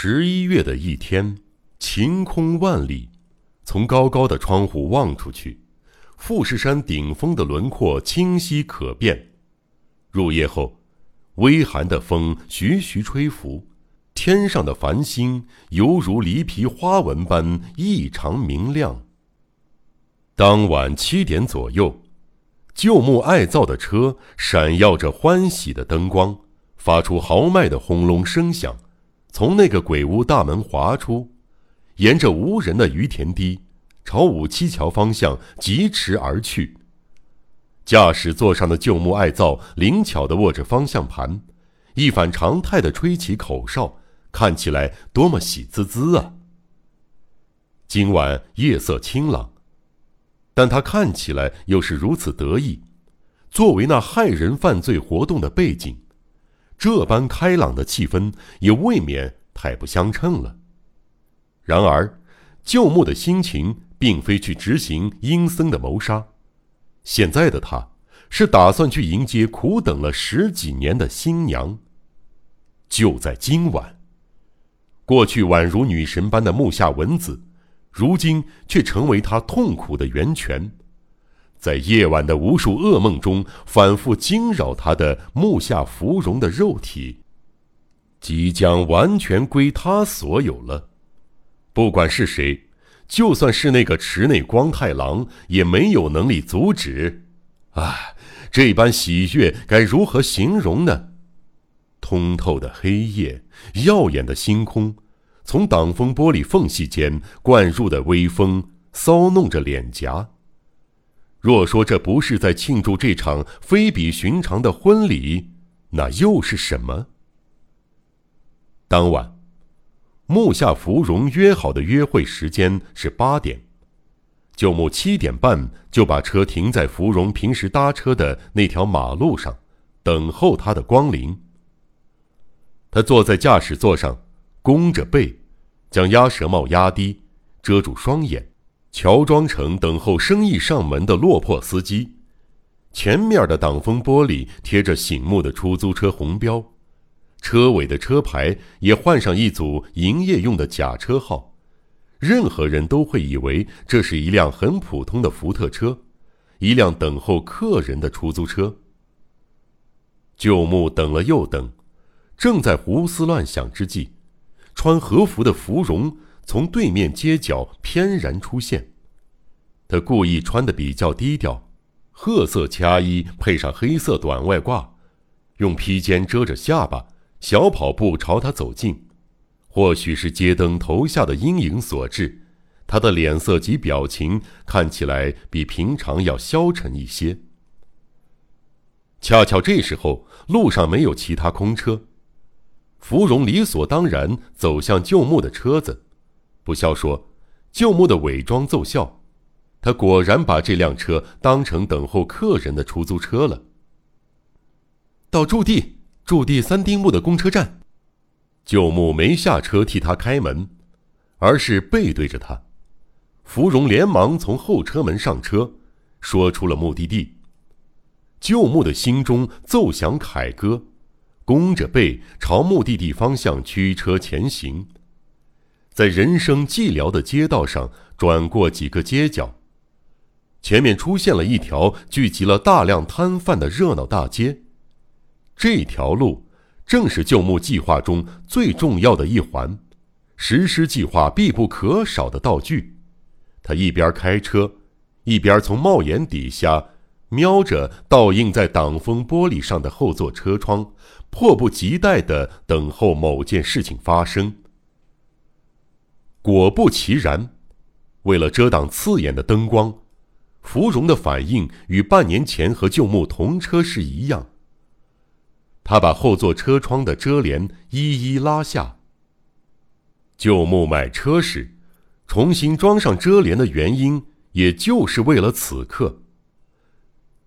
十一月的一天，晴空万里。从高高的窗户望出去，富士山顶峰的轮廓清晰可辨。入夜后，微寒的风徐徐吹拂，天上的繁星犹如梨皮花纹般异常明亮。当晚七点左右，旧木爱造的车闪耀着欢喜的灯光，发出豪迈的轰隆声响。从那个鬼屋大门滑出，沿着无人的于田堤，朝五七桥方向疾驰而去。驾驶座上的旧木爱造灵巧地握着方向盘，一反常态地吹起口哨，看起来多么喜滋滋啊！今晚夜色清朗，但他看起来又是如此得意。作为那害人犯罪活动的背景。这般开朗的气氛也未免太不相称了。然而，旧木的心情并非去执行阴森的谋杀，现在的他是打算去迎接苦等了十几年的新娘。就在今晚，过去宛如女神般的木下文子，如今却成为他痛苦的源泉。在夜晚的无数噩梦中，反复惊扰他的木下芙蓉的肉体，即将完全归他所有了。不管是谁，就算是那个池内光太郎，也没有能力阻止。啊，这般喜悦该如何形容呢？通透的黑夜，耀眼的星空，从挡风玻璃缝隙间灌入的微风，骚弄着脸颊。若说这不是在庆祝这场非比寻常的婚礼，那又是什么？当晚，木下芙蓉约好的约会时间是八点，旧木七点半就把车停在芙蓉平时搭车的那条马路上，等候他的光临。他坐在驾驶座上，弓着背，将鸭舌帽压低，遮住双眼。乔装成等候生意上门的落魄司机，前面的挡风玻璃贴着醒目的出租车红标，车尾的车牌也换上一组营业用的假车号，任何人都会以为这是一辆很普通的福特车，一辆等候客人的出租车。旧木等了又等，正在胡思乱想之际，穿和服的芙蓉。从对面街角翩然出现，他故意穿的比较低调，褐色掐衣配上黑色短外褂，用披肩遮着下巴，小跑步朝他走近。或许是街灯投下的阴影所致，他的脸色及表情看起来比平常要消沉一些。恰巧这时候路上没有其他空车，芙蓉理所当然走向旧木的车子。不笑说：“旧木的伪装奏效，他果然把这辆车当成等候客人的出租车了。”到驻地，驻地三丁目的公车站。旧木没下车替他开门，而是背对着他。芙蓉连忙从后车门上车，说出了目的地。旧木的心中奏响凯歌，弓着背朝目的地方向驱车前行。在人生寂寥的街道上转过几个街角，前面出现了一条聚集了大量摊贩的热闹大街。这条路正是旧木计划中最重要的一环，实施计划必不可少的道具。他一边开车，一边从帽檐底下瞄着倒映在挡风玻璃上的后座车窗，迫不及待地等候某件事情发生。果不其然，为了遮挡刺眼的灯光，芙蓉的反应与半年前和旧木同车时一样。他把后座车窗的遮帘一一拉下。旧木买车时，重新装上遮帘的原因，也就是为了此刻。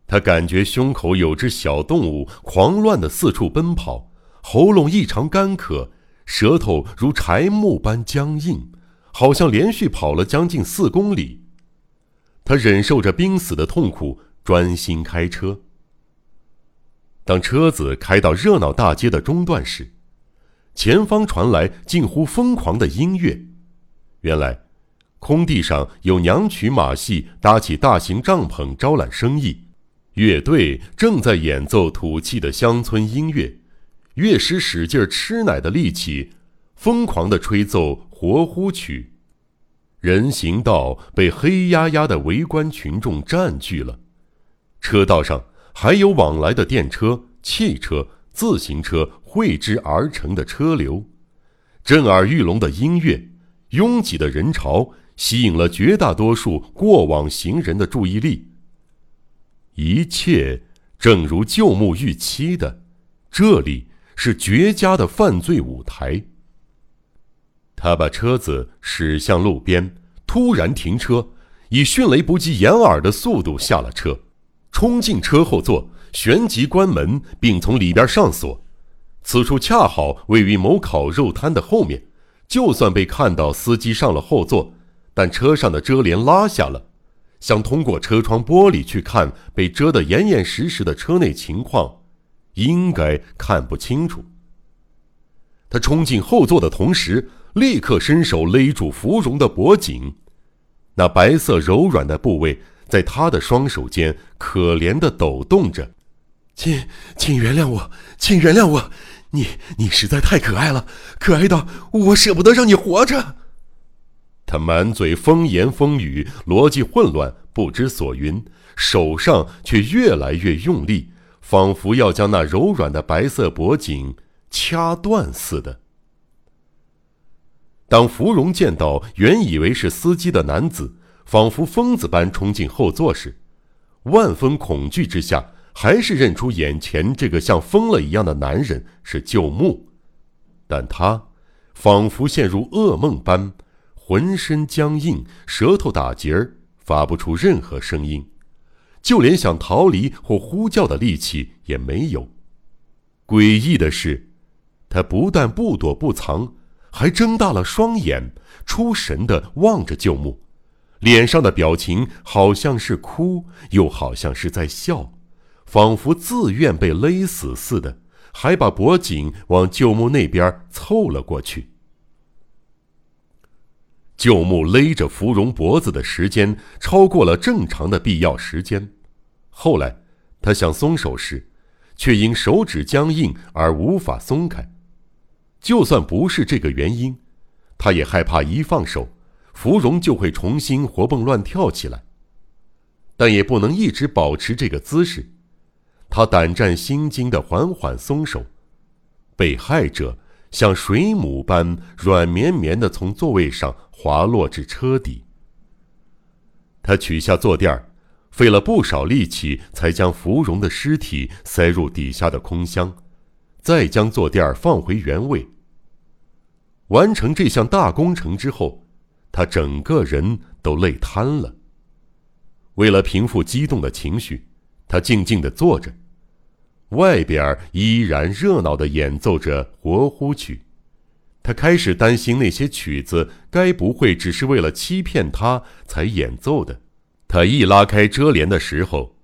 他感觉胸口有只小动物狂乱的四处奔跑，喉咙异常干渴，舌头如柴木般僵硬。好像连续跑了将近四公里，他忍受着濒死的痛苦，专心开车。当车子开到热闹大街的中段时，前方传来近乎疯狂的音乐。原来，空地上有娘曲马戏搭起大型帐篷招揽生意，乐队正在演奏土气的乡村音乐，乐师使劲吃奶的力气，疯狂地吹奏活呼曲。人行道被黑压压的围观群众占据了，车道上还有往来的电车、汽车、自行车汇之而成的车流，震耳欲聋的音乐。拥挤的人潮吸引了绝大多数过往行人的注意力。一切正如旧木预期的，这里是绝佳的犯罪舞台。他把车子驶向路边，突然停车，以迅雷不及掩耳的速度下了车，冲进车后座，旋即关门，并从里边上锁。此处恰好位于某烤肉摊的后面。就算被看到司机上了后座，但车上的遮帘拉下了，想通过车窗玻璃去看被遮得严严实实的车内情况，应该看不清楚。他冲进后座的同时，立刻伸手勒住芙蓉的脖颈，那白色柔软的部位在他的双手间可怜的抖动着。请，请原谅我，请原谅我。你你实在太可爱了，可爱到我舍不得让你活着。他满嘴风言风语，逻辑混乱，不知所云，手上却越来越用力，仿佛要将那柔软的白色脖颈掐断似的。当芙蓉见到原以为是司机的男子，仿佛疯子般冲进后座时，万分恐惧之下。还是认出眼前这个像疯了一样的男人是旧木，但他仿佛陷入噩梦般，浑身僵硬，舌头打结儿，发不出任何声音，就连想逃离或呼叫的力气也没有。诡异的是，他不但不躲不藏，还睁大了双眼，出神地望着旧木，脸上的表情好像是哭，又好像是在笑。仿佛自愿被勒死似的，还把脖颈往旧木那边凑了过去。旧木勒着芙蓉脖子的时间超过了正常的必要时间，后来他想松手时，却因手指僵硬而无法松开。就算不是这个原因，他也害怕一放手，芙蓉就会重新活蹦乱跳起来。但也不能一直保持这个姿势。他胆战心惊地缓缓松手，被害者像水母般软绵绵地从座位上滑落至车底。他取下坐垫儿，费了不少力气才将芙蓉的尸体塞入底下的空箱，再将坐垫放回原位。完成这项大工程之后，他整个人都累瘫了。为了平复激动的情绪，他静静地坐着。外边依然热闹地演奏着活呼曲，他开始担心那些曲子该不会只是为了欺骗他才演奏的。他一拉开遮帘的时候，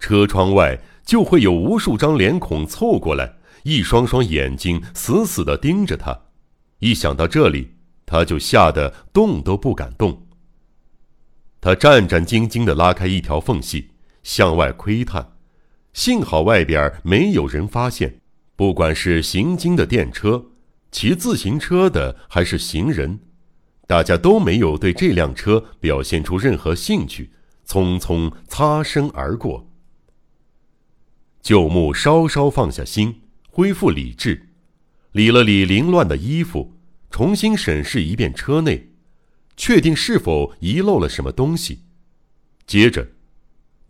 车窗外就会有无数张脸孔凑过来，一双双眼睛死死地盯着他。一想到这里，他就吓得动都不敢动。他战战兢兢地拉开一条缝隙，向外窥探。幸好外边没有人发现，不管是行经的电车、骑自行车的还是行人，大家都没有对这辆车表现出任何兴趣，匆匆擦身而过。旧木稍稍放下心，恢复理智，理了理凌乱的衣服，重新审视一遍车内，确定是否遗漏了什么东西，接着。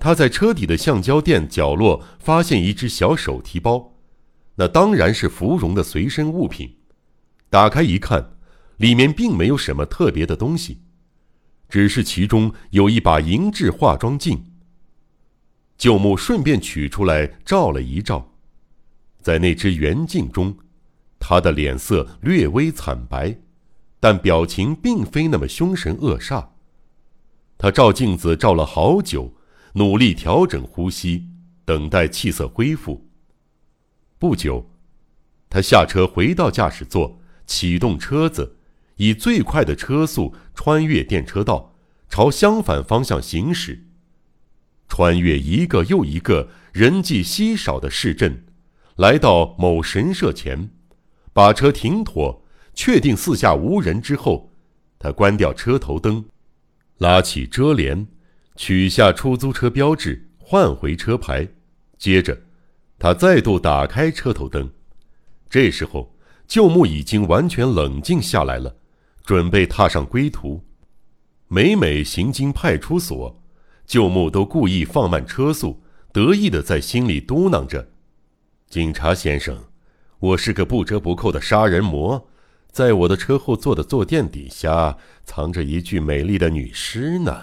他在车底的橡胶垫角落发现一只小手提包，那当然是芙蓉的随身物品。打开一看，里面并没有什么特别的东西，只是其中有一把银质化妆镜。旧木顺便取出来照了一照，在那只圆镜中，他的脸色略微惨白，但表情并非那么凶神恶煞。他照镜子照了好久。努力调整呼吸，等待气色恢复。不久，他下车回到驾驶座，启动车子，以最快的车速穿越电车道，朝相反方向行驶。穿越一个又一个人迹稀少的市镇，来到某神社前，把车停妥，确定四下无人之后，他关掉车头灯，拉起遮帘，取下出租车标志，换回车牌，接着，他再度打开车头灯。这时候，旧木已经完全冷静下来了，准备踏上归途。每每行经派出所，旧木都故意放慢车速，得意的在心里嘟囔着：“警察先生，我是个不折不扣的杀人魔，在我的车后座的坐垫底下藏着一具美丽的女尸呢。”